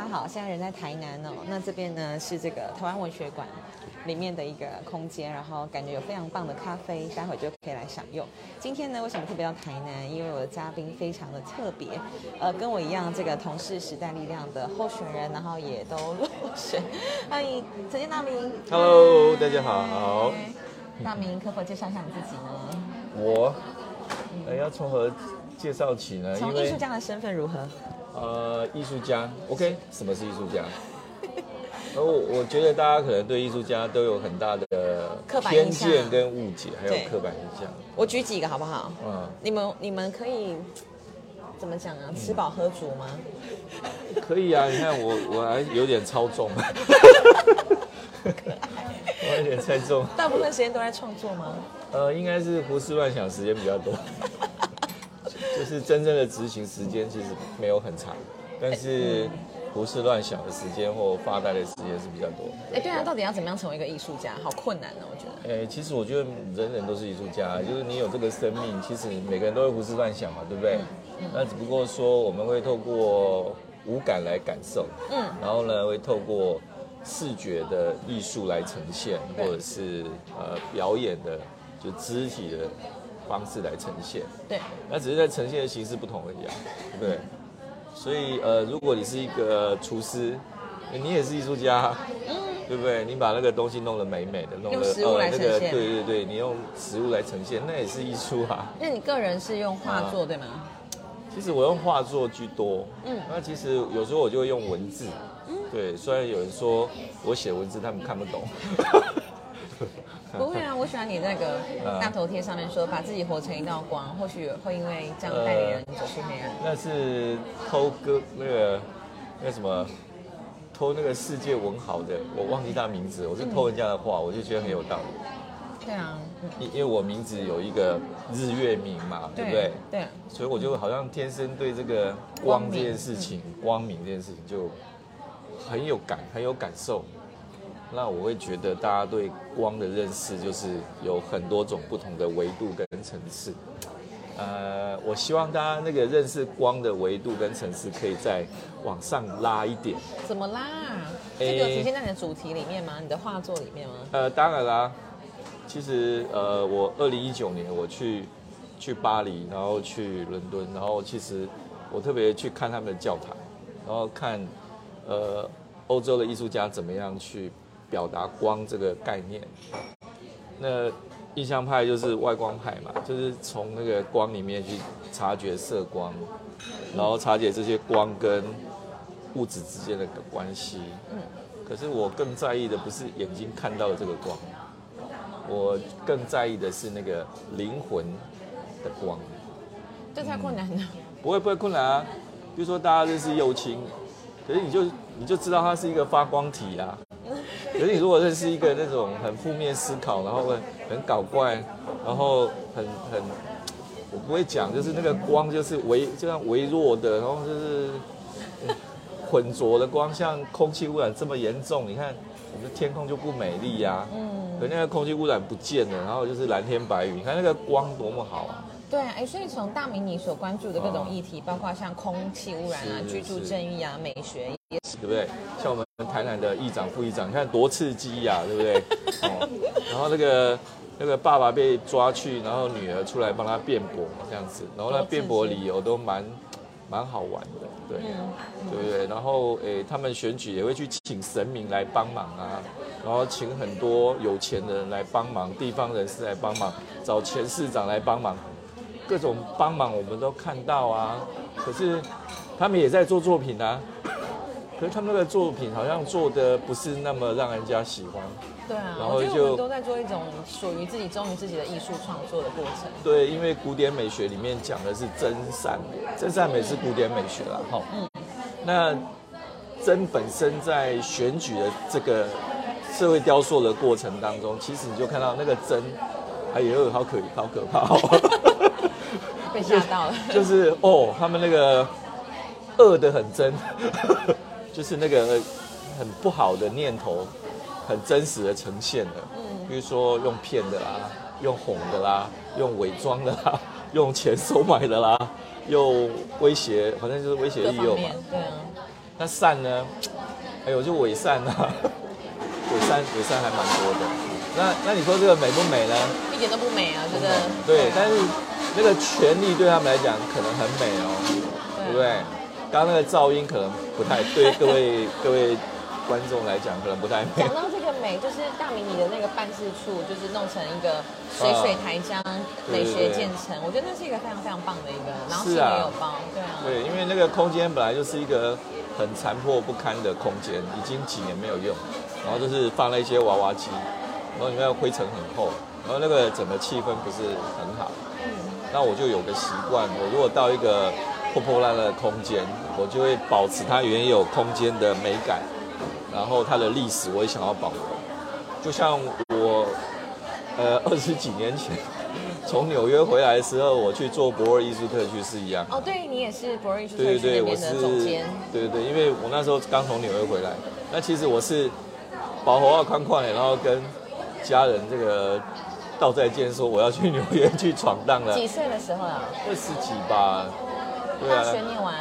大家好，现在人在台南哦。那这边呢是这个台湾文学馆里面的一个空间，然后感觉有非常棒的咖啡，待会就可以来享用。今天呢，为什么特别到台南？因为我的嘉宾非常的特别，呃，跟我一样，这个同是时代力量的候选人，然后也都落选。欢迎陈建大明。Hello，大家好。大明，可否介绍一下你自己呢？我，呃，要从何介绍起呢？从艺术家的身份如何？呃，艺术家，OK，什么是艺术家？而 我我觉得大家可能对艺术家都有很大的偏见跟误解，还有刻板印象。我举几个好不好？嗯，你们你们可以 怎么讲啊？吃饱喝足吗？可以啊，你看我我还有点超重，我有点猜重。大部分时间都在创作吗？呃，应该是胡思乱想时间比较多，就是真正的执行时间其实没有很长，但是胡思乱想的时间或发呆的时间是比较多。哎，对啊，到底要怎么样成为一个艺术家？好困难哦，我觉得。哎，其实我觉得人人都是艺术家，就是你有这个生命，其实每个人都会胡思乱想嘛，对不对？那只不过说我们会透过五感来感受，嗯，然后呢会透过视觉的艺术来呈现，或者是呃表演的就肢体的方式来呈现。对，那只是在呈现的形式不同而已啊，对不对？所以呃，如果你是一个厨师，你也是艺术家，对不对？你把那个东西弄得美美的，弄得嗯用食物来那个，对对对，你用食物来呈现，那也是艺术啊。那你个人是用画作、对吗？其实我用画作居多，嗯嗯，那其实有时候我就会用文字，对，虽然有人说我写文字他们看不懂，不会啊，我喜欢你那个嗯大头贴上面说把自己活成一道光，或许会因为这样带领人走出黑暗。那是偷歌那个那个什么偷那个世界文豪的，我忘记他名字，我是偷人家的画，我就觉得很有道理。对啊，嗯因因为我名字有一个日月明嘛，对不对？对，所以我就好像天生对这个光这件事情、光明这件事情就很有感、很有感受。那我会觉得大家对光的认识就是有很多种不同的维度跟层次。呃，我希望大家那个认识光的维度跟层次可以再往上拉一点。怎么啦？这诶个有体现在你的主题里面吗？你的画作里面吗？呃，当然啦，其实呃，我二零一九年我去去巴黎，然后去伦敦，然后其实我特别去看他们的教堂，然后看呃欧洲的艺术家怎么样去表达光这个概念。那印象派就是外光派嘛，就是从那个光里面去察觉色光，然后察觉这些光跟物质之间的关系。嗯可是我更在意的不是眼睛看到的这个光，我更在意的是那个灵魂的光。这太困难了。不会不会困难啊，比如说大家认识右青，可是你就你就知道它是一个发光体啊。可是你如果认识一个那种很负面思考，然后很很搞怪，然后很很，我不会讲，就是那个光就是微就像微弱的，然后就是混浊的光，像空气污染这么严重，你看我们的天空就不美丽呀、嗯，可那个空气污染不见了，然后就是蓝天白云，你看那个光多么好啊！对啊，哎，所以从大明你所关注的各种议题，包括像空气污染啊、居住是正义啊、美学，对不对？像我们台南的议长、副议长，你看多刺激呀、对不对？哦，然后那个那个爸爸被抓去，然后女儿出来帮他辩驳这样子，然后那多刺激辩驳理由都蛮蛮好玩的，对，嗯对不对？然后诶，他们选举也会去请神明来帮忙啊，然后请很多有钱的人来帮忙，地方人士来帮忙，找前市长来帮忙，各种帮忙我们都看到啊。可是他们也在做作品啊，可是他们那个作品好像做的不是那么让人家喜欢。对啊，然后我我们就都在做一种属于自己、忠于自己的艺术创作的过程。对，因为古典美学里面讲的是真善美，真善美是古典美学啦，哈。嗯那真本身在选举的这个社会雕塑的过程当中，其实你就看到那个真，哎呦，好可好可怕、哦，被吓到了。就是哦，他们那个恶的很真，就是那个很不好的念头，很真实的呈现了。嗯比如说用骗的啦，用哄的啦，用伪装的啦，用钱收买的啦，用威胁，反正就是威胁利诱嘛对啊，那善呢？哎呦，就伪善啊，伪善伪善还蛮多的。那那你说这个美不美呢？一点都不美啊，觉得。对，但是那个权力对他们来讲可能很美哦，对不对？刚刚那个噪音可能不太对，各位各位观众来讲可能不太美。讲到这个美，就是大明你的那个办事处，就是弄成一个水水台江美学建成，我觉得那是一个非常非常棒的一个，然后是也有包，对啊。对，因为那个空间本来就是一个很残破不堪的空间，已经几年没有用，然后就是放了一些娃娃机，然后里面灰尘很厚，然后那个整个气氛不是很好。嗯。那我就有个习惯，我如果到一个破破烂烂的空间，我就会保持它原有空间的美感，然后它的历史我也想要保留。就像我，呃，二十几年前从纽约回来的时候，我去做博尔艺术特区是一样。哦，对你也是博尔艺术特区对边的总监。对对对，因为我那时候刚从纽约回来，那其实我是保活要宽宽的，然后跟家人这个。道再见，说我要去纽约去闯荡了。几岁的时候啊？二十几吧。大学念完。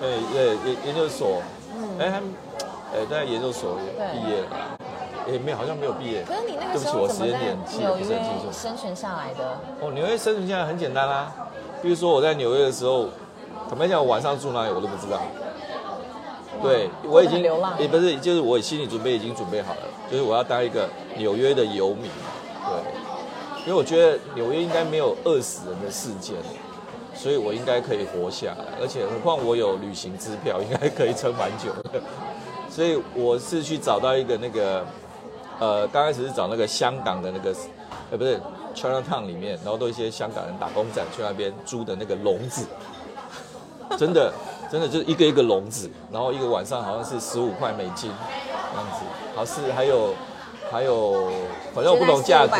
对对，研研究所。嗯。哎，哎，在研究所毕业了。也没有好像没有毕业。可是你那个时候怎么在纽约生存下来的？哦，纽约生存下来很简单啦。比如说我在纽约的时候，坦白讲，我晚上住哪里我都不知道。对，我已经流浪。也不是，就是我心理准备已经准备好了，就是我要当一个纽约的游民。因为我觉得纽约应该没有饿死人的事件，所以我应该可以活下来。而且何况我有旅行支票，应该可以撑蛮久。所以我是去找到一个那个，呃，刚开始是找那个香港的那个，呃，不是 Chinatown 里面，然后都一些香港人打工仔去那边租的那个笼子，真的真的就是一个一个笼子，然后一个晚上好像是十五块美金这样子，好是还有还有，反正我不懂价格。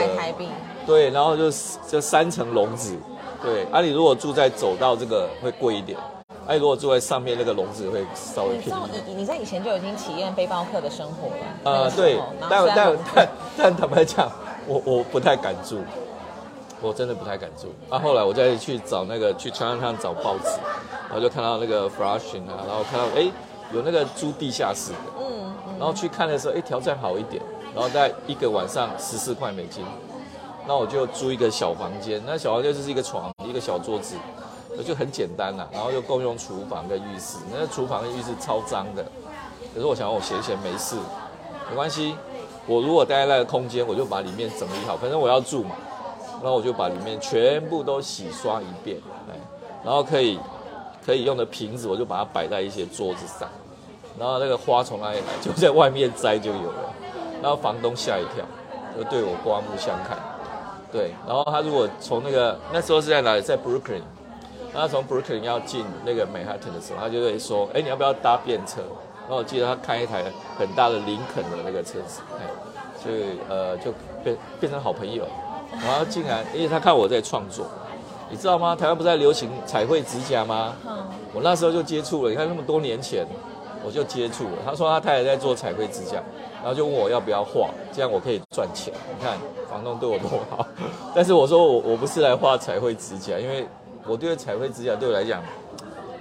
对，然后就就三层笼子，对。啊，你如果住在走道这个会贵一点，哎，如果住在上面那个笼子会稍微便宜。你你在以前就已经体验背包客的生活了。呃，对，但但但但坦白讲，我我不太敢住，我真的不太敢住。啊，后来我再去找那个去川上找报纸，然后就看到那个 Flushing 啊，然后看到哎有那个租地下室的，嗯，然后去看的时候，哎条件好一点，然后在一个晚上十四块美金。那我就租一个小房间，那小房间就是一个床，一个小桌子，就很简单啦。然后又共用厨房跟浴室，那厨房跟浴室超脏的。可是我想我闲闲没事，没关系。我如果待在那个空间，我就把里面整理好，反正我要住嘛。然后我就把里面全部都洗刷一遍，哎，然后可以可以用的瓶子，我就把它摆在一些桌子上。然后那个花从哪里来，就在外面摘就有了。然后房东吓一跳，就对我刮目相看。对，然后他如果从那个那时候是在哪里，在 Brooklyn，他从 Brooklyn 要进那个 Manhattan 的时候，他就会说，哎，你要不要搭便车？然后我记得他开一台很大的林肯的那个车子，哎，所以呃就变变成好朋友。然后竟然，因为他看我在创作，你知道吗？台湾不是在流行彩绘指甲吗？嗯。我那时候就接触了，你看那么多年前，我就接触了。他说他太太在做彩绘指甲。然后就问我要不要画，这样我可以赚钱。你看房东对我多好，但是我说我我不是来画彩绘指甲，因为我对彩绘指甲对我来讲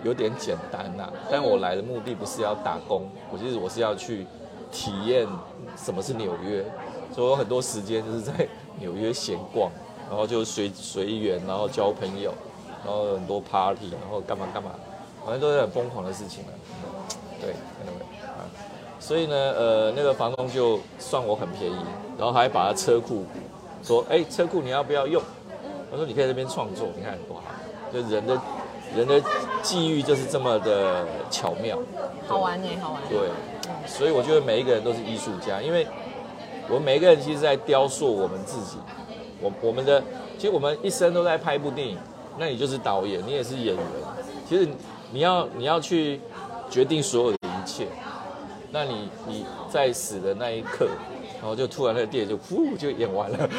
有点简单呐。但我来的目的不是要打工，我其实我是要去体验什么是纽约，所以我很多时间就是在纽约闲逛，然后就随随缘，然后交朋友，然后很多 party，然后干嘛干嘛，反正都是很疯狂的事情了。对。啊所以呢，呃，那个房东就算我很便宜，然后还把他车库说，哎，车库你要不要用？我说你可以这边创作，你看多好，就人的人的际遇就是这么的巧妙，好玩呢，好玩。对，所以我觉得每一个人都是艺术家，因为我们每一个人其实在雕塑我们自己，我我们的其实我们一生都在拍一部电影，那你就是导演，你也是演员，其实你要你要去决定所有的一切。那你你在死的那一刻，然后就突然那个电影就呼就演完了，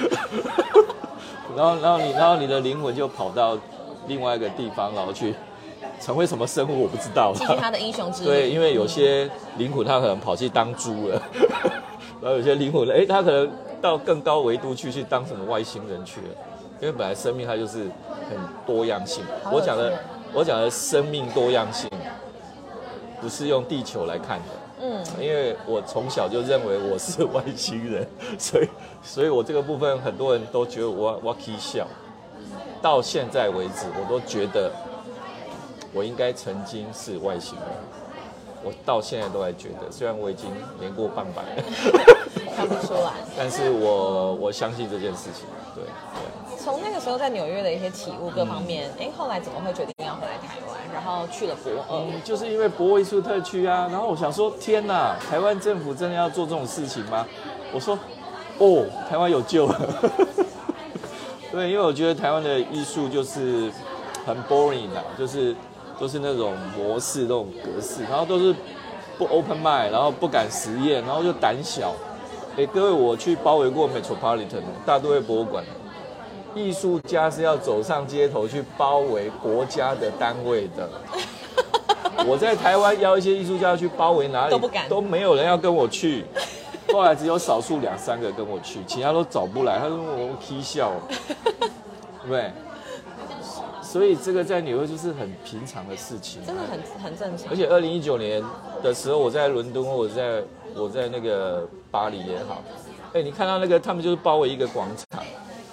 然后然后你然后你的灵魂就跑到另外一个地方，然后去成为什么生物我不知道。继续他的英雄之旅。对，因为有些灵魂他可能跑去当猪了，然后有些灵魂呢，哎，他可能到更高维度去去当什么外星人去了。因为本来生命它就是很多样性。我讲的我讲的生命多样性。不是用地球来看的，嗯，因为我从小就认为我是外星人，所以 所以我这个部分很多人都觉得我我可以笑，到现在为止我都觉得我应该曾经是外星人，我到现在都还觉得，虽然我已经年过半百了，看不出来。但是我我相信这件事情，对对。从那个时候在纽约的一些体悟各方面，哎、后来怎么会决定要回来台湾，然后去了博尔？嗯，就是因为博艺术特区啊，然后我想说，天哪，台湾政府真的要做这种事情吗？我说，哦，台湾有救了。对，因为我觉得台湾的艺术就是很 boring 啊，就是都是那种模式、那种格式，然后都是不 open mind，然后不敢实验，然后就胆小。哎，各位，我去包围过 Metropolitan 大都会博物馆，艺术家是要走上街头去包围国家的单位的。我在台湾邀一些艺术家去包围哪里都不敢都没有人要跟我去。后来只有少数两三个跟我去，其他都找不来。他说我们 K 笑，对不对？所以这个在纽约就是很平常的事情，真的很很正常。而。且二零一九年的时候，我在伦敦，或者在我在那个巴黎也好，哎，你看到那个他们就是包围一个广场，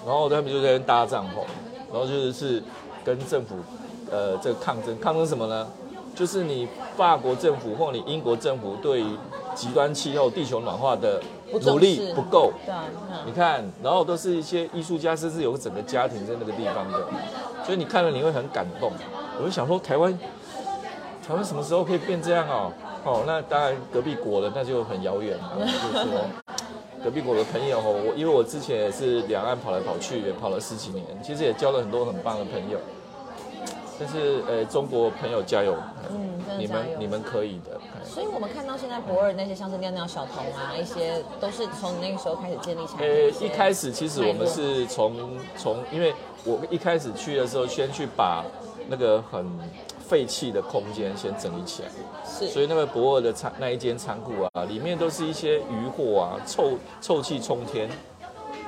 然后他们就在那搭帐篷，然后就是是跟政府呃这个抗争，抗争什么呢？就是你法国政府或你英国政府对于极端气候、地球暖化的努力不够，对啊，你看，然后都是一些艺术家，甚至有整个家庭在那个地方的，所以你看了你会很感动。我就想说，台湾，台湾什么时候可以变这样哦？哦，那当然隔壁国的那就很遥远了。就是说，隔壁国的朋友哦，我因为我之前也是两岸跑来跑去，也跑了十几年，其实也交了很多很棒的朋友。但是，呃，中国朋友加油，嗯，真的你加油。们你们可以的。所以我们看到现在博尔那些像是尿尿小童啊，一些都是从那个时候开始建立起来的呃一，些。一开始其实我们是从从，因为我一开始去的时候，先去把那个很废弃的空间先整理起来，是所是以那个博尔的仓那一间仓库啊，里面都是一些余货啊，臭臭气冲天。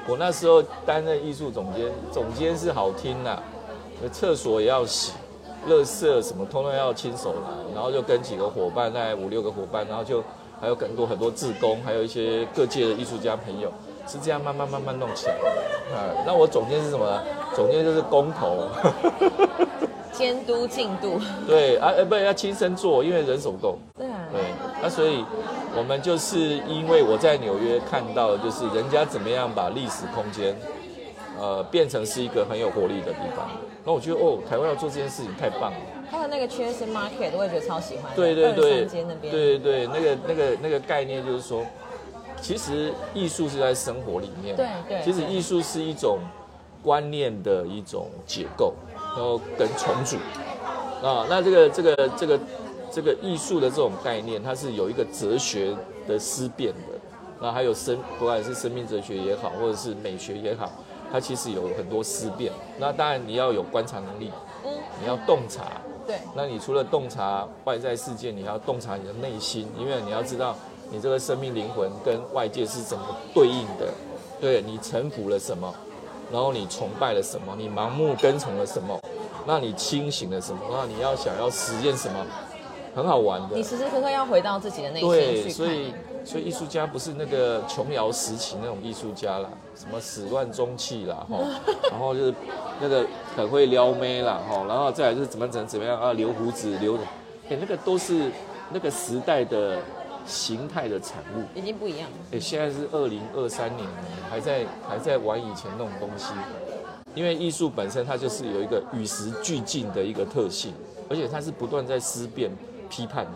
我那时候担任艺术总监，总监是好听呐、呃厕所也要洗，垃圾什么通通要亲手来，然后就跟几个伙伴，大概五六个伙伴，然后就还有很多很多志工，还有一些各界的艺术家朋友，是这样慢慢慢慢弄起来的。啊，那我总监是什么呢？总监就是工头，监督进度。对啊，呃，不要亲身做，因为人手不够。对啊，对，那所以我们就是因为我在纽约看到，就是人家怎么样把历史空间，呃，变成是一个很有活力的地方。那我觉得哦，台湾要做这件事情太棒了。还有那个 Cheers Market，我也觉得超喜欢。对对对，23街那边。对对对，那个那个那个概念就是说，其实艺术是在生活里面。对对其实艺术是一种观念的一种解构，然后跟重组。啊，那这个这个这个这个艺术的这种概念，它是有一个哲学的思辨的，那还有生，不管是生命哲学也好，或者是美学也好，它其实有很多思辨。那当然你要有观察能力，嗯，你要洞察。对，那你除了洞察外在世界，你还要洞察你的内心，因为你要知道你这个生命灵魂跟外界是怎么对应的，对你臣服了什么，然后你崇拜了什么，你盲目跟从了什么，那你清醒了什么，那你要想要实验什么，很好玩的你。时时刻刻要回到自己的内心对。所以所以艺术家不是那个琼瑶时期那种艺术家啦，什么始乱终弃啦，哈，然后就是那个很会撩妹啦，哈，然后再来就是怎么怎么怎么样啊，留胡子留，哎，那个都是那个时代的形态的产物。已经不一样了。哎，现在是二零二三年了，还在还在玩以前那种东西，因为艺术本身它就是有一个与时俱进的一个特性，而且它是不断在思辨、批判的。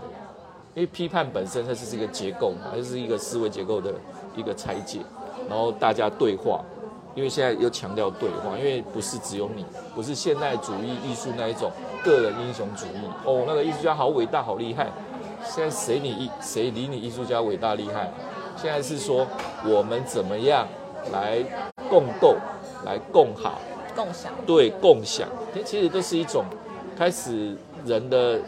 因为批判本身它就是一个结构嘛，它就是一个思维结构的一个拆解，然后大家对话。因为现在又强调对话，因为不是只有你，不是现代主义艺术那一种个人英雄主义。哦，那个艺术家好伟大，好厉害。现在谁你艺谁理你艺术家伟大厉害？现在是说我们怎么样来共构，来共好，共享。对共享，其实都是一种开始人的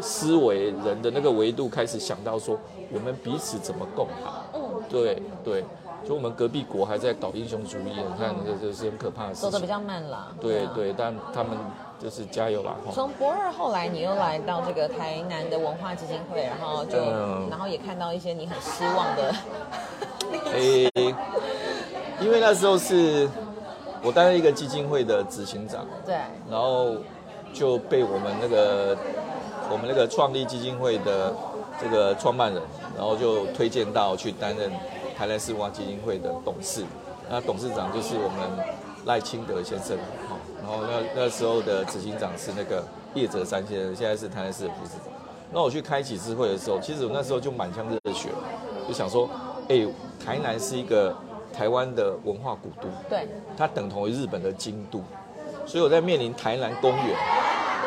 思维，人的那个维度开始想到说，我们彼此怎么共好。嗯，对对，就我们隔壁国还在搞英雄主义，你看这这是很可怕的事情。走的比较慢啦。啊对对，但他们就是加油啦！哈从博二后来，你又来到这个台南的文化基金会，然后就，嗯然后也看到一些你很失望的，诶、因为那时候是我担任一个基金会的执行长，对，然后就被我们那个我们那个创立基金会的这个创办人，然后就推荐到去担任台南市文化基金会的董事。那董事长就是我们赖清德先生，哦，然后那那时候的执行长是那个叶泽山先生，现在是台南市的副市长。那我去开启智会的时候，其实我那时候就满腔热血，就想说，哎、台南是一个台湾的文化古都，对，它等同于日本的京都，所以我在面临台南公园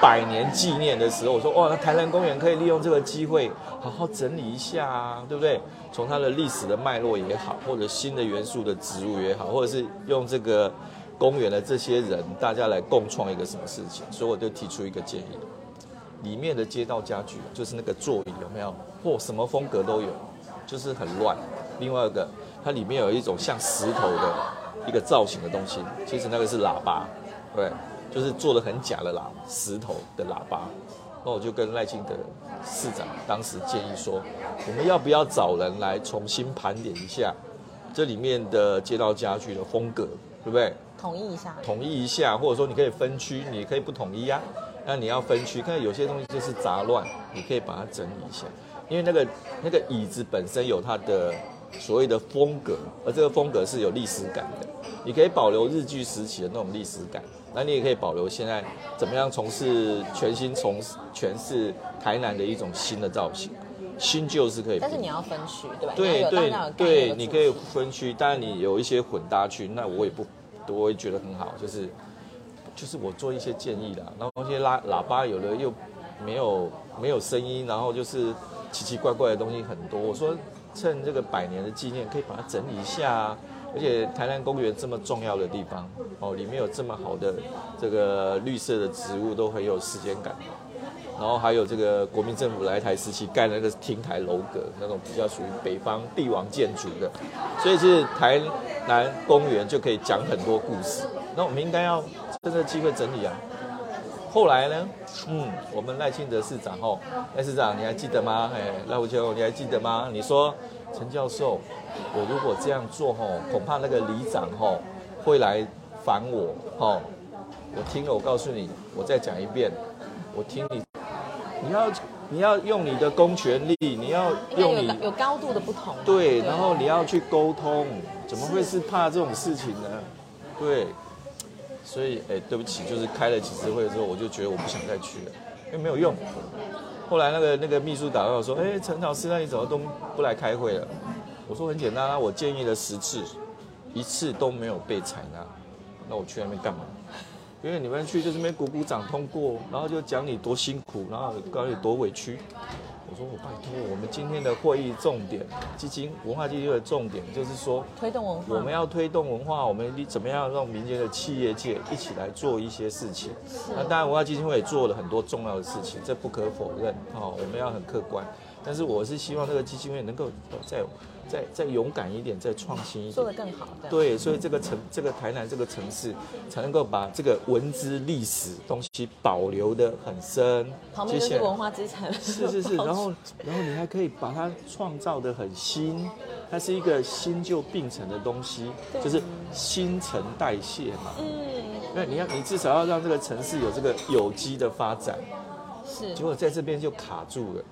百年纪念的时候，我说哇，那台南公园可以利用这个机会好好整理一下啊，对不对？从它的历史的脉络也好，或者新的元素的植物也好，或者是用这个公园的这些人，大家来共创一个什么事情，所以我就提出一个建议，里面的街道家具就是那个座椅有没有，或什么风格都有，就是很乱。另外一个，它里面有一种像石头的一个造型的东西，其实那个是喇叭，对，就是做的很假的喇石头的喇叭。那我就跟赖清德市长当时建议说，我们要不要找人来重新盘点一下这里面的街道家具的风格，对不对？统一一下，统一一下，或者说你可以分区，你可以不统一啊。那你要分区，看有些东西就是杂乱，你可以把它整理一下，因为那个那个椅子本身有它的所谓的风格，而这个风格是有历史感的。你可以保留日据时期的那种历史感，那你也可以保留现在怎么样从事全新从诠释台南的一种新的造型，新旧是可以。但是你要分区，对吧？对对对，你可以分区，当然你有一些混搭区，那我也不，我也觉得很好，就是就是我做一些建议啦，然后那些喇喇叭有的又没有没有声音，然后就是奇奇怪怪的东西很多，我说趁这个百年的纪念，可以把它整理一下啊。而且台南公园这么重要的地方，哦，里面有这么好的这个绿色的植物，都很有时间感。然后还有这个国民政府来台时期盖那个亭台楼阁，那种比较属于北方帝王建筑的，所以是台南公园就可以讲很多故事。那我们应该要趁这个机会整理啊。后来呢，嗯，我们赖清德市长哦，赖市长你还记得吗？哎，赖虎秋你还记得吗？你说陈教授，我如果这样做吼，恐怕那个里长吼会来烦我吼。我听了，我告诉你，我再讲一遍，我听你，你要你要用你的公权力，你要用你高有高度的不同嘛。对，然后你要去沟通，怎么会是怕这种事情呢？对，所以哎，对不起，就是开了几次会之后，我就觉得我不想再去了，因为没有用。后来那个那个秘书打电话说，哎，陈老师，那你怎么都不来开会了？我说很简单啊，我建议了十次，一次都没有被采纳，那我去那边干嘛？因为你们去就是那边鼓鼓掌通过，然后就讲你多辛苦，然后告诉你多委屈。我说我拜托，我们今天的会议重点，基金文化基金会的重点就是说，推动文化，我们要推动文化，我们怎么样让民间的企业界一起来做一些事情。那当然，文化基金会也做了很多重要的事情，这不可否认。哦，我们要很客观。但是我是希望这个基金会能够再再再勇敢一点，再创新一点做得。更好。对，对，所以这个城，这个台南这个城市，才能够把这个文资历史东西保留的很深。旁边是文化资产。是是是，然后然后你还可以把它创造的很新，它是一个新旧并存的东西，就是新陈代谢嘛。嗯，因为你要你至少要让这个城市有这个有机的发展，是结果在这边就卡住了。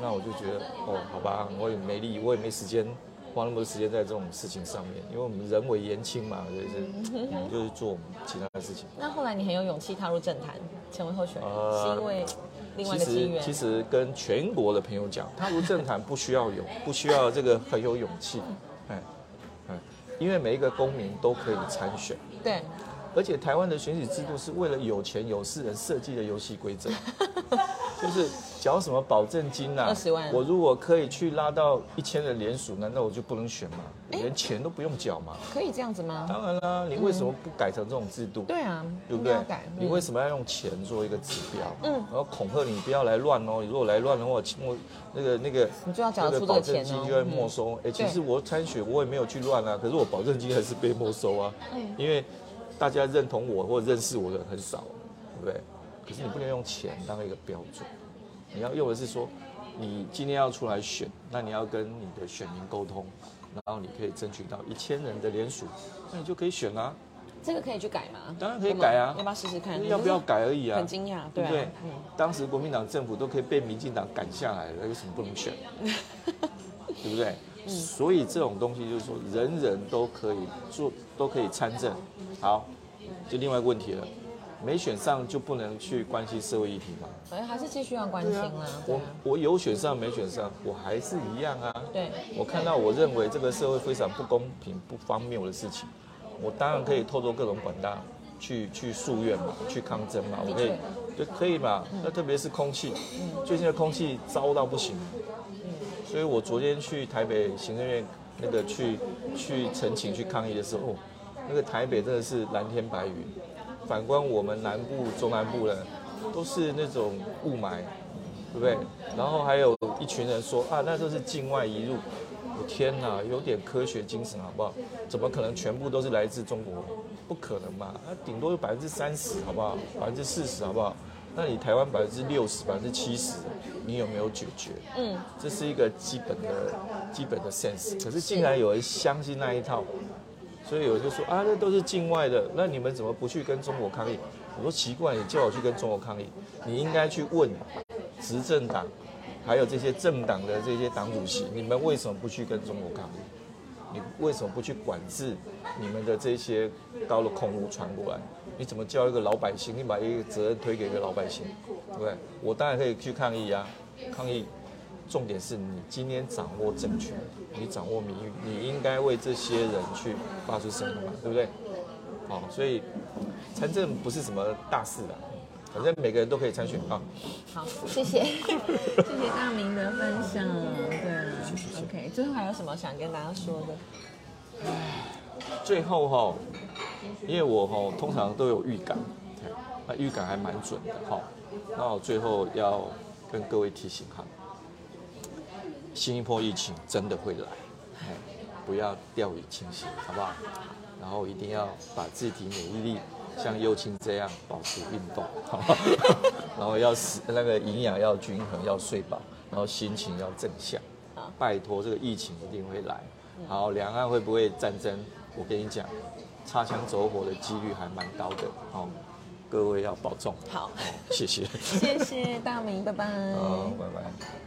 那我就觉得哦，好吧，我也没力，我也没时间花那么多时间在这种事情上面，因为我们人为言轻嘛，就是嗯就是做其他的事情。那后来你很有勇气踏入政坛，成为候选人，呃是因为另外一其实。其实跟全国的朋友讲，踏入政坛不需要勇，不需要这个很有勇气，哎哎，因为每一个公民都可以参选，对，而且台湾的选举制度是为了有钱有势人设计的游戏规则，就是缴什么保证金啊？二十万我如果可以去拉到一千的联署，难道我就不能选吗？连钱都不用缴吗？可以这样子吗？当然啦，你为什么不改成这种制度？对啊，对不对？你嗯为什么要用钱做一个指标？嗯然后恐吓你不要来乱哦，你如果来乱的话，我那个那个你就要缴得出这保个钱哦证金就会没收。哎，其实我参选我也没有去乱啊，可是我保证金还是被没收啊，嗯因为大家认同我或认识我的人很少，对不对？可是你不能用钱当一个标准，你要用的是说，你今天要出来选，那你要跟你的选民沟通，然后你可以争取到一千人的联署，那你就可以选啊。这个可以去改吗？当然可以改啊要不要试试看？要不要改而已啊。很惊讶，对不对？嗯，当时国民党政府都可以被民进党赶下来了，有什么不能选？对不对？嗯所以这种东西就是说，人人都可以做，都可以参政。好，就另外一个问题了，没选上就不能去关心社会议题吗？哎，还是继续要关心啦，对我啊，我有选上没选上，我还是一样啊。对，我看到我认为这个社会非常不公平、不荒谬的事情，我当然可以透过各种管道去去诉愿嘛，去抗争嘛，我可以的，对，可以嘛。那特别是空气，最近的空气糟到不行，所以我昨天去台北行政院那个去去陈情去抗议的时候，哦那个台北真的是蓝天白云。反观我们南部、中南部人，都是那种雾霾，对不对？然后还有一群人说啊，那就是境外移入。我天哪，有点科学精神好不好？怎么可能全部都是来自中国？不可能嘛，那顶多有百分之三十，好不好？百分之四十，好不好？那你台湾百分之六十、百分之七十，你有没有解决？嗯，这是一个基本的、基本的 sense。可是竟然有人相信那一套，所以有人就说啊，那都是境外的，那你们怎么不去跟中国抗议？我说奇怪，你叫我去跟中国抗议，你应该去问执政党，还有这些政党的这些党主席，你们为什么不去跟中国抗议？你为什么不去管制你们的这些高的空污传过来？你怎么叫一个老百姓？你把一个责任推给一个老百姓，对不对？我当然可以去抗议啊，抗议。重点是你今天掌握政权，你掌握民意，你应该为这些人去发出声音嘛，对不对？好，所以参政不是什么大事啊，反正每个人都可以参选啊。好，谢谢，谢谢大明的分享，对啊，OK，最后还有什么想跟大家说的？最后哈，因为我哈通常都有预感，那预感还蛮准的哈。那我最后要跟各位提醒哈，新一波疫情真的会来，哎，不要掉以轻心，好不好？然后一定要把自己免疫力像幼青这样保持运动，好不好？然后要食那个营养要均衡，要睡饱，然后心情要正向。拜托，这个疫情一定会来。好，两岸会不会战争？我跟你讲，擦枪走火的几率还蛮高的。好，各位要保重。好，谢谢。谢谢大明，拜拜。好，拜拜。